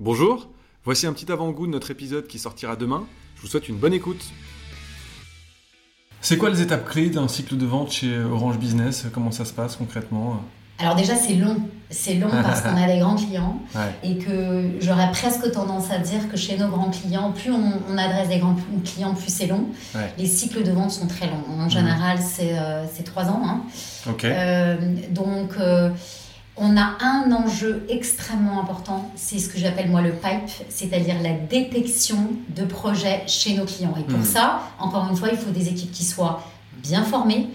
Bonjour, voici un petit avant-goût de notre épisode qui sortira demain. Je vous souhaite une bonne écoute. C'est quoi les étapes clés d'un cycle de vente chez Orange Business? Comment ça se passe concrètement? Alors déjà c'est long, c'est long parce qu'on a des grands clients et que j'aurais presque tendance à dire que chez nos grands clients, plus on, adresse des grands clients, plus c'est long. Les cycles de vente sont très longs. En général c'est euh, trois ans. Hein. Euh, donc euh, on a un enjeu extrêmement important, c'est ce que j'appelle moi le pipe, c'est-à-dire la détection de projets chez nos clients. Et pour hmm. ça, encore une fois, il faut des équipes qui soient bien formées,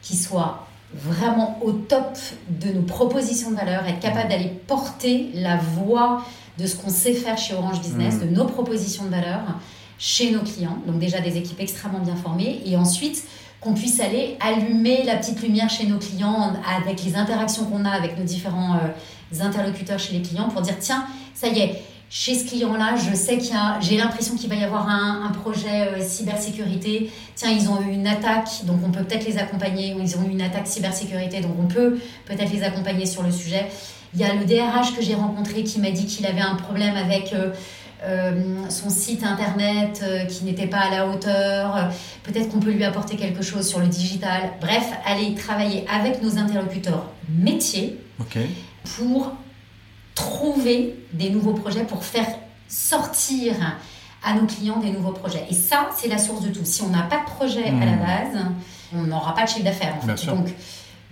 qui soient vraiment au top de nos propositions de valeur, être capable d'aller porter la voix de ce qu'on sait faire chez Orange Business, mm. de nos propositions de valeur chez nos clients. Donc déjà des équipes extrêmement bien formées. Et ensuite, qu'on puisse aller allumer la petite lumière chez nos clients avec les interactions qu'on a avec nos différents euh, interlocuteurs chez les clients pour dire, tiens, ça y est, chez ce client-là, je sais qu'il y a, j'ai l'impression qu'il va y avoir un, projet euh, cybersécurité. Tiens, ils ont eu une attaque, donc on peut peut-être les accompagner. Ou ils ont eu une attaque cybersécurité, donc on peut peut-être les accompagner sur le sujet. Il y a le DRH que j'ai rencontré qui m'a dit qu'il avait un problème avec euh, euh, son site internet qui n'était pas à la hauteur. Peut-être qu'on peut lui apporter quelque chose sur le digital. Bref, aller travailler avec nos interlocuteurs métiers pour trouver des nouveaux projets pour faire sortir à nos clients des nouveaux projets. Et ça, c'est la source de tout. Si on n'a pas de projet à la hmm. base, on n'aura pas de chiffre d'affaires. Donc,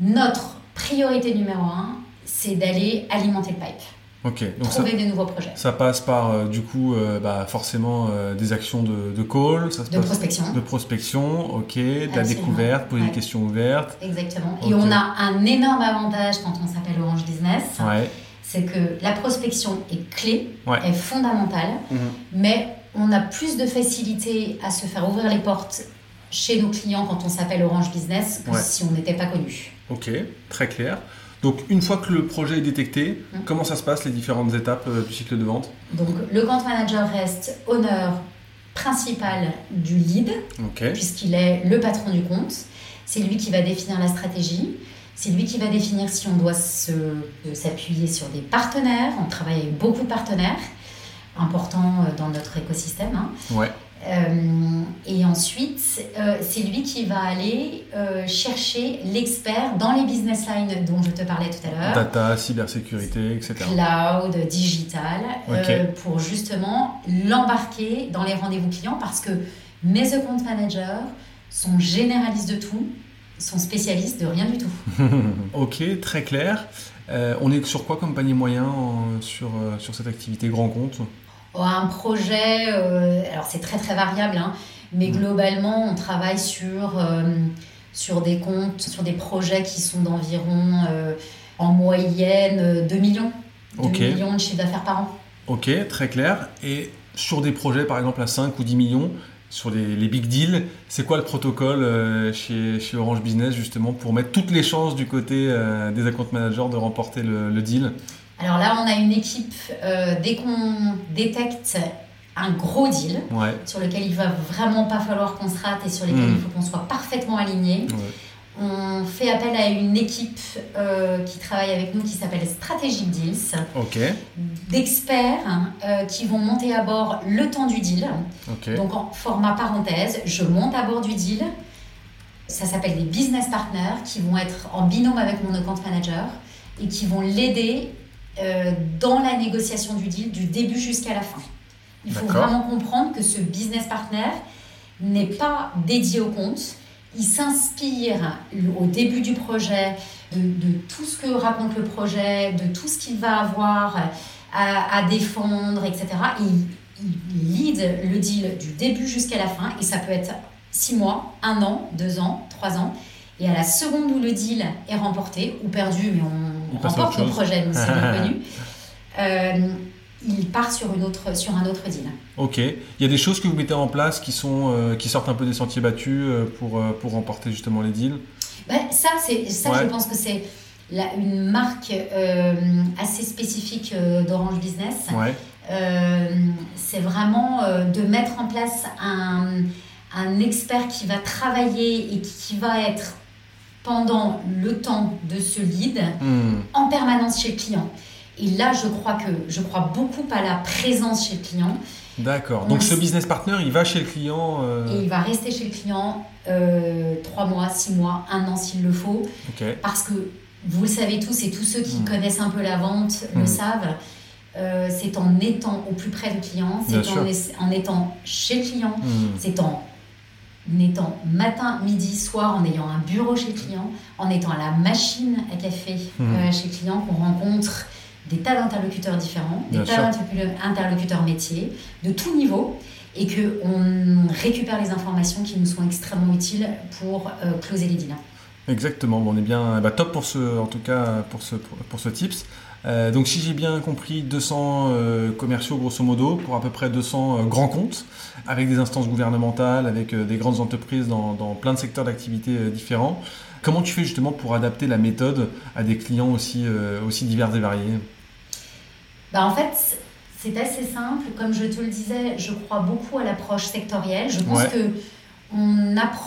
notre priorité numéro un, c'est d'aller alimenter le pipe. Ok, donc trouver des nouveaux projets. Ça passe par euh, du coup euh, bah, forcément euh, des actions de, de call, ça de prospection. De prospection, ok, de la découverte, poser des questions ouvertes. Exactement. Et on a un énorme avantage quand on s'appelle Orange Business. Ouais c'est que la prospection est clé, est fondamentale, mhm. mais on a plus de facilité à se faire ouvrir les portes chez nos clients quand on s'appelle Orange Business que si on n'était pas connu. Ok, très clair. Donc une fois que le projet est détecté, mhm. comment ça se passe les différentes étapes euh, du cycle de vente? Donc le compte manager reste honneur principal du lead, puisqu'il est le patron du compte. C'est lui qui va définir la stratégie. C'est lui qui va définir si on doit s'appuyer sur des partenaires. On travaille avec beaucoup de partenaires importants euh, dans notre écosystème. Hein. Ouais. Euh, et ensuite, euh, c'est lui qui va aller chercher l'expert dans les business lines dont je te parlais tout à l'heure. Data, cybersécurité, etc. Cloud, digital, pour justement l'embarquer dans les rendez-vous clients parce que mes account managers sont généralistes de tout sont spécialistes de rien du tout. ok, très clair. Euh, on est sur quoi comme panier moyen sur, euh, sur cette activité grand compte? Un projet, euh, alors c'est très très variable, hein, mais mm. globalement on travaille sur, sur des comptes, sur des projets qui sont d'environ en moyenne 2 millions. 2 millions de chiffre d'affaires par an. Ok, très clair. Et sur des projets par exemple à 5 ou 10 millions, sur les, big deals. C'est quoi le protocole euh, chez, chez, Orange Business justement pour mettre toutes les chances du côté euh, des account managers de remporter le, deal? Alors là, on a une équipe, euh, dès qu'on détecte un gros deal sur lequel il va vraiment pas falloir qu'on se rate et sur lequel hmm. il faut qu'on soit parfaitement aligné on fait appel à une équipe euh, qui travaille avec nous qui s'appelle Strategic Deals. D'experts euh, qui vont monter à bord le temps du deal. Donc en format parenthèse, je monte à bord du deal. Ça s'appelle des business partners qui vont être en binôme avec mon account manager et qui vont l'aider euh, dans la négociation du deal du début jusqu'à la fin. Il faut vraiment comprendre que ce business partner n'est pas dédié au compte il s'inspire au début du projet de, tout ce que raconte le projet, de tout ce qu'il va avoir à, défendre, etc. il, lead le deal du début jusqu'à la fin et ça peut être six mois, un an, deux ans, trois ans. Et à la seconde où le deal est remporté ou perdu, mais on, remporte le projet, c'est connu. Euh, il part sur, une autre, sur un autre deal. Ok. Il y a des choses que vous mettez en place qui, sont, euh, qui sortent un peu des sentiers battus euh, pour, euh, pour remporter justement les deals? Ben, Ça, c'est, ça je pense que c'est une marque assez spécifique d'Orange Business. Ouais. c'est vraiment de mettre en place un, un expert qui va travailler et qui va être pendant le temps de ce lead hmm. en permanence chez le client. Et là, je crois que je crois beaucoup à la présence chez le client. D'accord. Donc ce business partner, il va chez le client. Euh, Et il va rester chez le client euh, 3 mois, 6 mois, 1 an s'il le faut. Parce que vous le savez tous et tous ceux qui hmm. connaissent un peu la vente le hmm. savent. Euh, c'est en étant au plus près du client, c'est en, en, étant chez le client, c'est en étant matin, midi, soir, en ayant un bureau chez le client, en étant à la machine à café euh, chez le client qu'on rencontre des tas d'interlocuteurs différents, des tas d'interlocuteurs métiers, de tout niveau, et qu'on récupère les informations qui nous sont extrêmement utiles pour euh, closer les deals. Exactement, bon, on est bien bah, top pour ce, en tout cas pour ce, pour ce tips. Euh, donc si j'ai bien compris, 200 euh, commerciaux grosso modo pour à peu près 200 grands comptes, avec des instances gouvernementales, avec des grandes entreprises dans, dans plein de secteurs d'activité différents. Comment tu fais justement pour adapter la méthode à des clients aussi, aussi divers et variés? Bah, en fait, c'est assez simple. Comme je te le disais, je crois beaucoup à l'approche sectorielle. Je pense que on approche